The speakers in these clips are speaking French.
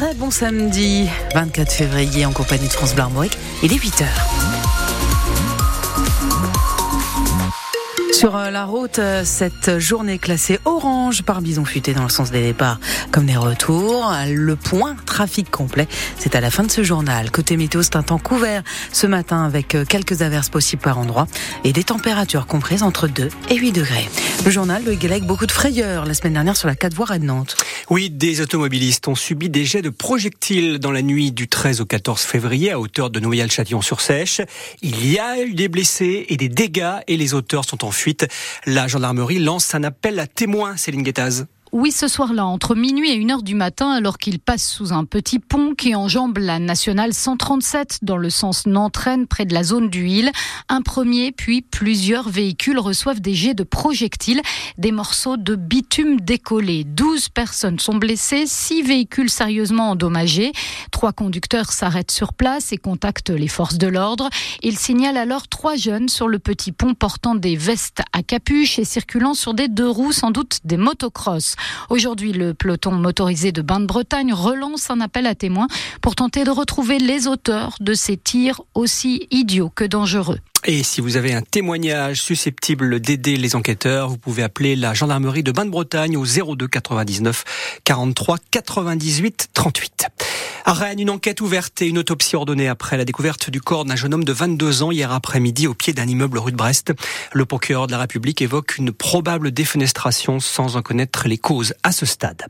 très bon samedi 24 février en compagnie de France Bleu Il est 8h. Sur euh, la route, euh, cette journée classée orange par bison futé dans le sens des départs comme des retours. Le point trafic complet, c'est à la fin de ce journal. Côté météo, c'est un temps couvert ce matin avec euh, quelques averses possibles par endroit et des températures comprises entre 2 et 8 degrés. Le journal, le Guélec, beaucoup de frayeurs la semaine dernière sur la 4 voies à Nantes. Oui, des automobilistes ont subi des jets de projectiles dans la nuit du 13 au 14 février à hauteur de Noyal-Châtillon-sur-Sèche. Il y a eu des blessés et des dégâts et les auteurs sont en fuite. La gendarmerie lance un appel à témoins, Céline Guettaz. Oui, ce soir-là, entre minuit et 1 heure du matin, alors qu'il passe sous un petit pont qui enjambe la nationale 137 dans le sens Nantes-Rennes près de la zone du un premier puis plusieurs véhicules reçoivent des jets de projectiles, des morceaux de bitume décollés. 12 personnes sont blessées, 6 véhicules sérieusement endommagés. Trois conducteurs s'arrêtent sur place et contactent les forces de l'ordre. Ils signalent alors trois jeunes sur le petit pont portant des vestes à capuche et circulant sur des deux roues, sans doute des motocross. Aujourd'hui, le peloton motorisé de Bain-de-Bretagne relance un appel à témoins pour tenter de retrouver les auteurs de ces tirs aussi idiots que dangereux. Et si vous avez un témoignage susceptible d'aider les enquêteurs, vous pouvez appeler la gendarmerie de Bain-de-Bretagne au 02 99 43 98 38. À Rennes, une enquête ouverte et une autopsie ordonnée après la découverte du corps d'un jeune homme de 22 ans hier après-midi au pied d'un immeuble rue de Brest. Le procureur de la République évoque une probable défenestration sans en connaître les causes à ce stade.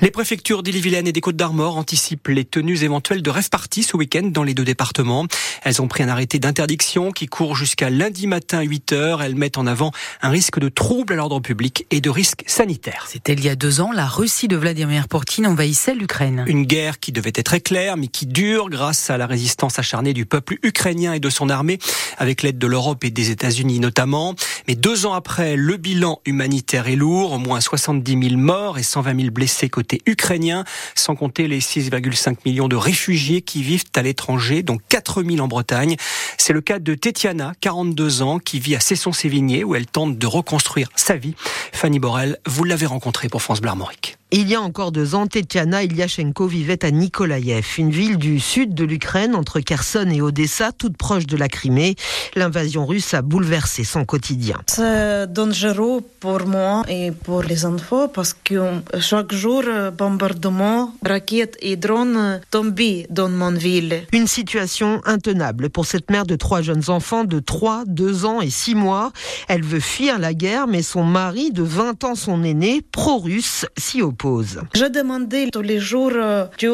Les préfectures d'Ille-et-Vilaine et des Côtes-d'Armor anticipent les tenues éventuelles de rêve parties ce week-end dans les deux départements. Elles ont pris un arrêté d'interdiction qui court jusqu'à lundi matin 8 heures. Elles mettent en avant un risque de trouble à l'ordre public et de risque sanitaire. C'était il y a deux ans, la Russie de Vladimir Poutine envahissait l'Ukraine. Une guerre qui devait être très claire, mais qui dure grâce à la résistance acharnée du peuple ukrainien et de son armée, avec l'aide de l'Europe et des États-Unis notamment. Mais deux ans après, le bilan humanitaire est lourd, au moins 70 000 morts et 120 000 blessés côté ukrainien, sans compter les 6,5 millions de réfugiés qui vivent à l'étranger, dont 4 000 en Bretagne. C'est le cas de Tetiana, 42 ans, qui vit à Cesson-Sévigné, où elle tente de reconstruire sa vie. Fanny Borel, vous l'avez rencontrée pour France Bleu Armorique. Il y a encore deux ans, Tetiana Ilyashenko vivait à Nikolaïev, une ville du sud de l'Ukraine, entre Kherson et Odessa, toute proche de la Crimée. L'invasion russe a bouleversé son quotidien. C'est dangereux pour moi et pour les enfants parce que chaque jour, bombardement, raquettes et drones tombent dans mon ville. Une situation intenable pour cette mère de trois jeunes enfants de 3, 2 ans et 6 mois. Elle veut fuir la guerre, mais son mari de 20 ans, son aîné, pro-russe, s'y oppose. Je demandais tous les jours, euh, tu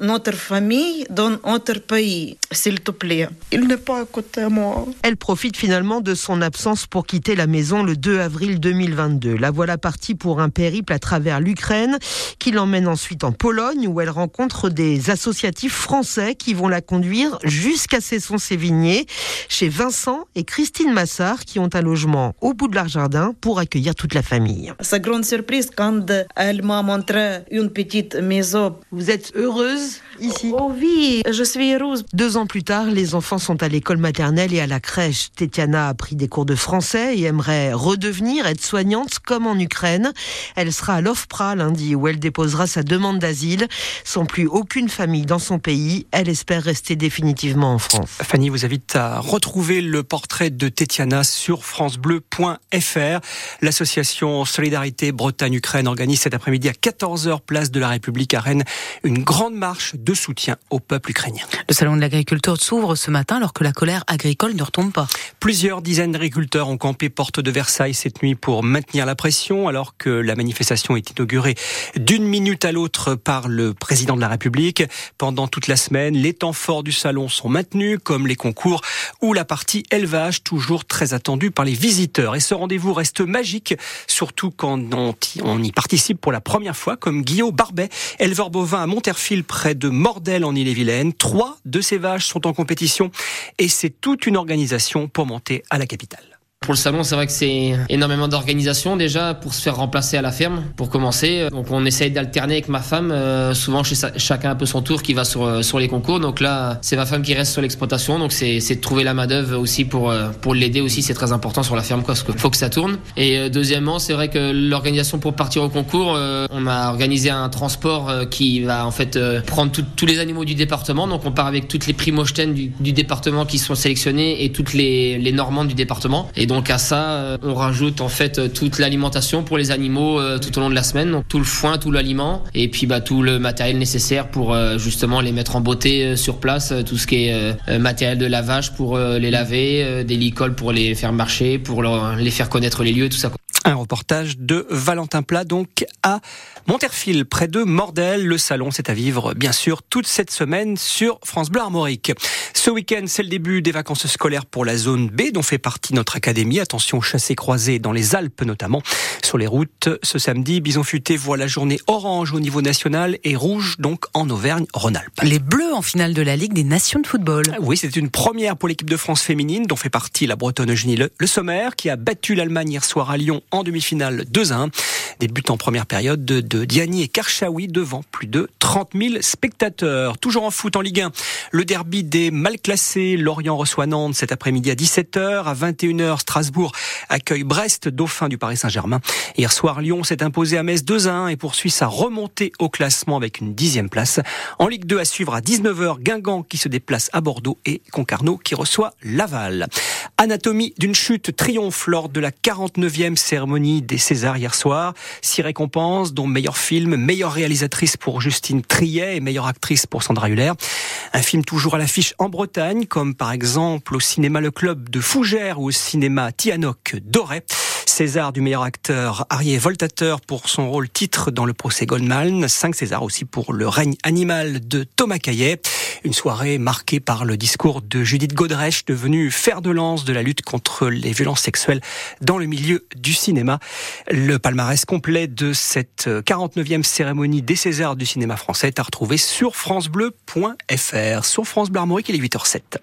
notre famille dans notre pays, s'il te plaît. Il n'est pas à côté de moi. Elle profite finalement de son absence pour quitter la maison le 2 avril 2022. La voilà partie pour un périple à travers l'Ukraine qui l'emmène ensuite en Pologne où elle rencontre des associatifs français qui vont la conduire jusqu'à Cesson-Sévigné chez Vincent et Christine Massard qui ont un logement au bout de leur jardin pour accueillir toute la famille. C'est grande surprise quand elle m'a montré une petite maison. Vous êtes heureuse ici? Oh oui, je suis heureuse. Deux ans plus tard, les enfants sont à l'école maternelle et à la crèche. Tetiana a pris des cours de français et aimerait redevenir aide-soignante comme en Ukraine. Elle sera à l'OFPRA lundi où elle déposera sa demande d'asile. Sans plus aucune famille dans son pays, elle espère rester définitivement en France. Fanny vous invite à retrouver le portrait de Tetiana sur francebleu.fr. L'association Solidarité Bretagne-Ukraine organise cet après-midi à 14h place de la République à Rennes une grande marche de soutien au peuple ukrainien. Le salon de l'agriculture s'ouvre ce matin alors que la colère agricole ne retombe pas. Plusieurs dizaines d'agriculteurs ont campé porte de Versailles cette nuit pour maintenir la pression alors que la manifestation est inaugurée d'une minute à l'autre par le président de la République. Pendant toute la semaine, les temps forts du salon sont maintenus comme les concours ou la partie élevage toujours très attendue par les visiteurs. Et ce rendez-vous reste magique, surtout quand on y participe pour la première fois comme Guillaume Barbet, éleveur bovin à Monterfil près de Mordel en Ille-et-Vilaine. Trois de ces vaches sont en compétition et c'est toute une organisation pour monter à la capitale. Pour le salon, c'est vrai que c'est énormément d'organisation déjà pour se faire remplacer à la ferme, pour commencer. Donc on essaye d'alterner avec ma femme, euh, souvent chez chacun un peu son tour qui va sur, euh, sur les concours. Donc là, c'est ma femme qui reste sur l'exploitation, donc c'est de trouver la main d'œuvre aussi pour, euh, pour l'aider aussi, c'est très important sur la ferme quoi, parce qu'il faut que ça tourne. Et deuxièmement, c'est vrai que l'organisation pour partir au concours, on a organisé un transport qui va en fait prendre tous les animaux du département. Donc on part avec toutes les primogènes du, département qui sont sélectionnés et toutes les, les normandes du département. À ça, euh, on rajoute en fait euh, toute l'alimentation pour les animaux euh, tout au long de la semaine, donc tout le foin, tout l'aliment, et puis bah, tout le matériel nécessaire pour justement les mettre en beauté sur place, tout ce qui est matériel de lavage pour les laver, des licoles pour les faire marcher, pour les faire connaître les lieux, tout ça. Un reportage de Valentin Plat, donc à Monterfil, près de Mordel. Le salon, c'est à vivre, bien sûr, toute cette semaine sur France Bleu Armorique. Ce week-end, c'est le début des vacances scolaires pour la zone B, dont fait partie notre académie. Attention, chassés croisés dans les Alpes notamment. Sur les routes, ce samedi, Bison Futé voit la journée orange au niveau national et rouge, donc en Auvergne-Rhône-Alpes. Les Bleus en finale de la Ligue des Nations de football. Oui, c'est une première pour l'équipe de France féminine, dont fait partie la Bretonne Eugénie Le, le Sommaire, qui a battu l'Allemagne hier soir à Lyon en demi-finale 2-1. Des en première période de, de Diani et Karchaoui devant plus de 30 000 spectateurs. Toujours en foot en Ligue 1, le derby des mal classés. Lorient reçoit Nantes cet après-midi à 17h. À 21h, Strasbourg accueille Brest, dauphin du Paris Saint-Germain. Hier soir, Lyon s'est imposé à Metz 2-1 et poursuit sa remontée au classement avec une dixième place. En Ligue 2 à suivre à 19h, Guingamp qui se déplace à Bordeaux et Concarneau qui reçoit Laval. Anatomie d'une chute triomphe lors de la 49e cérémonie des Césars hier soir. Six récompenses, dont meilleur film, meilleure réalisatrice pour Justine Triet et meilleure actrice pour Sandra Huller. Un film toujours à l'affiche en Bretagne, comme par exemple au cinéma Le Club de Fougères ou au cinéma Tianoc d'Auray. César du meilleur acteur, Arié Voltateur pour son rôle titre dans le procès Goldman. Cinq Césars aussi pour Le règne animal de Thomas Caillet. Une soirée marquée par le discours de Judith Godrèche, devenue fer de lance de la lutte contre les violences sexuelles dans le milieu du cinéma. Le palmarès complet de cette 49e cérémonie des Césars du cinéma français est à retrouver sur francebleu.fr. Sur France Bleu Armorique, il est 8h07.